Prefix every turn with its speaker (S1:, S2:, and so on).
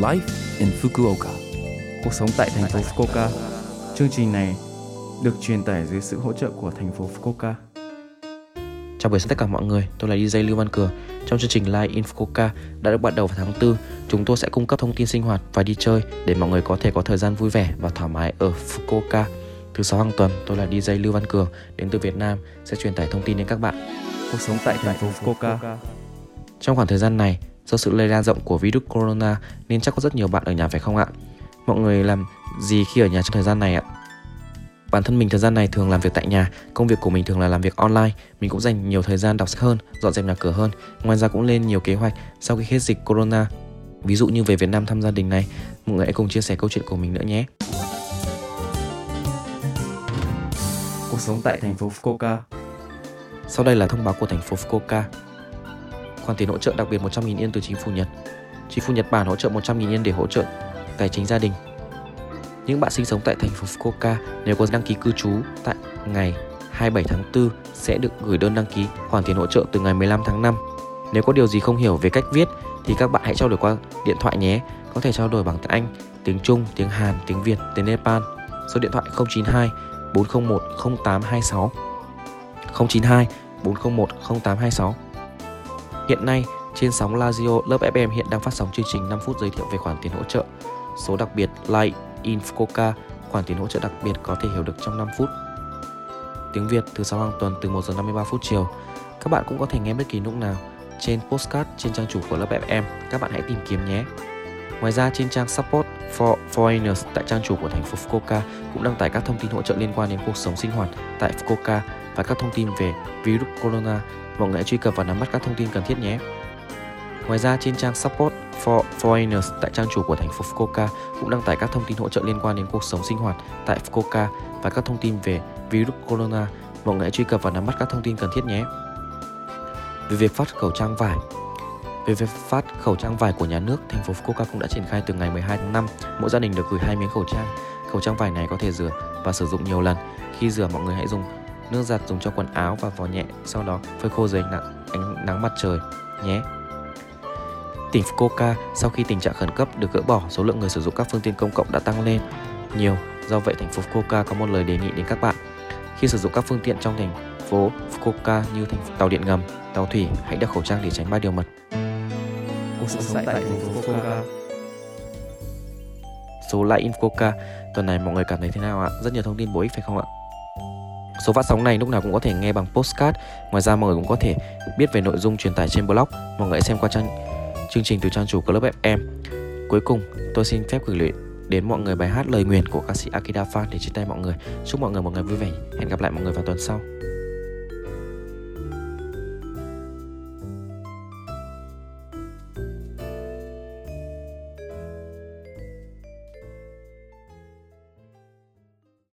S1: Life in Fukuoka. Cuộc sống tại thành phố Fukuoka. Chương trình này được truyền tải dưới sự hỗ trợ của thành phố Fukuoka.
S2: Chào buổi sáng tất cả mọi người, tôi là DJ Lưu Văn Cường. Trong chương trình Live in Fukuoka đã được bắt đầu vào tháng 4, chúng tôi sẽ cung cấp thông tin sinh hoạt và đi chơi để mọi người có thể có thời gian vui vẻ và thoải mái ở Fukuoka. Thứ sáu hàng tuần, tôi là DJ Lưu Văn Cường đến từ Việt Nam sẽ truyền tải thông tin đến các bạn.
S1: Cuộc sống tại thành phố Fukuoka.
S2: Trong khoảng thời gian này, do sự lây lan rộng của virus corona nên chắc có rất nhiều bạn ở nhà phải không ạ? Mọi người làm gì khi ở nhà trong thời gian này ạ? Bản thân mình thời gian này thường làm việc tại nhà, công việc của mình thường là làm việc online, mình cũng dành nhiều thời gian đọc sách hơn, dọn dẹp nhà cửa hơn. Ngoài ra cũng lên nhiều kế hoạch sau khi hết dịch corona. Ví dụ như về Việt Nam thăm gia đình này, mọi người hãy cùng chia sẻ câu chuyện của mình nữa nhé.
S1: Cuộc sống tại thành phố Fukuoka.
S2: Sau đây là thông báo của thành phố Fukuoka. Khoản tiền hỗ trợ đặc biệt 100.000 yên từ chính phủ Nhật. Chính phủ Nhật Bản hỗ trợ 100.000 yên để hỗ trợ tài chính gia đình. Những bạn sinh sống tại thành phố Fukuoka nếu có đăng ký cư trú tại ngày 27 tháng 4 sẽ được gửi đơn đăng ký khoản tiền hỗ trợ từ ngày 15 tháng 5. Nếu có điều gì không hiểu về cách viết thì các bạn hãy trao đổi qua điện thoại nhé. Có thể trao đổi bằng tiếng Anh, tiếng Trung, tiếng Hàn, tiếng Việt, tiếng Nepal. Số điện thoại 092 401 0826 092 401 0826 Hiện nay, trên sóng Radio Lớp FM hiện đang phát sóng chương trình 5 phút giới thiệu về khoản tiền hỗ trợ. Số đặc biệt Light in Fukuoka, khoản tiền hỗ trợ đặc biệt có thể hiểu được trong 5 phút. Tiếng Việt thứ sáu hàng tuần từ 1 giờ 53 phút chiều. Các bạn cũng có thể nghe bất kỳ lúc nào trên postcard trên trang chủ của lớp FM. Các bạn hãy tìm kiếm nhé. Ngoài ra trên trang Support for Foreigners tại trang chủ của thành phố Fukuoka cũng đăng tải các thông tin hỗ trợ liên quan đến cuộc sống sinh hoạt tại Fukuoka và các thông tin về virus corona. Mọi người hãy truy cập và nắm bắt các thông tin cần thiết nhé. Ngoài ra trên trang Support for Foreigners tại trang chủ của thành phố Fukuoka cũng đăng tải các thông tin hỗ trợ liên quan đến cuộc sống sinh hoạt tại Fukuoka và các thông tin về virus corona. Mọi người hãy truy cập và nắm bắt các thông tin cần thiết nhé. Về việc phát khẩu trang vải, về việc phát khẩu trang vải của nhà nước, thành phố Fukuoka cũng đã triển khai từ ngày 12 tháng 5. Mỗi gia đình được gửi hai miếng khẩu trang. Khẩu trang vải này có thể rửa và sử dụng nhiều lần. Khi rửa mọi người hãy dùng nước giặt dùng cho quần áo và vò nhẹ, sau đó phơi khô dưới nắng, ánh nắng mặt trời nhé. Tỉnh Fukuoka sau khi tình trạng khẩn cấp được gỡ bỏ, số lượng người sử dụng các phương tiện công cộng đã tăng lên nhiều. Do vậy, thành phố Fukuoka có một lời đề nghị đến các bạn. Khi sử dụng các phương tiện trong thành phố Fukuoka như thành tàu điện ngầm, tàu thủy, hãy đeo khẩu trang để tránh ba điều mật.
S1: Cuộc sống tại thành phố Fukuoka.
S2: Số lại Infoca tuần này mọi người cảm thấy thế nào ạ? Rất nhiều thông tin bổ ích phải không ạ? Số phát sóng này lúc nào cũng có thể nghe bằng postcard. Ngoài ra mọi người cũng có thể biết về nội dung truyền tải trên blog. Mọi người xem qua trang chương trình từ trang chủ Club FM. Cuối cùng, tôi xin phép gửi luyện đến mọi người bài hát lời nguyền của ca sĩ Akida Fan để chia tay mọi người. Chúc mọi người một ngày vui vẻ. Hẹn gặp lại mọi người vào tuần sau.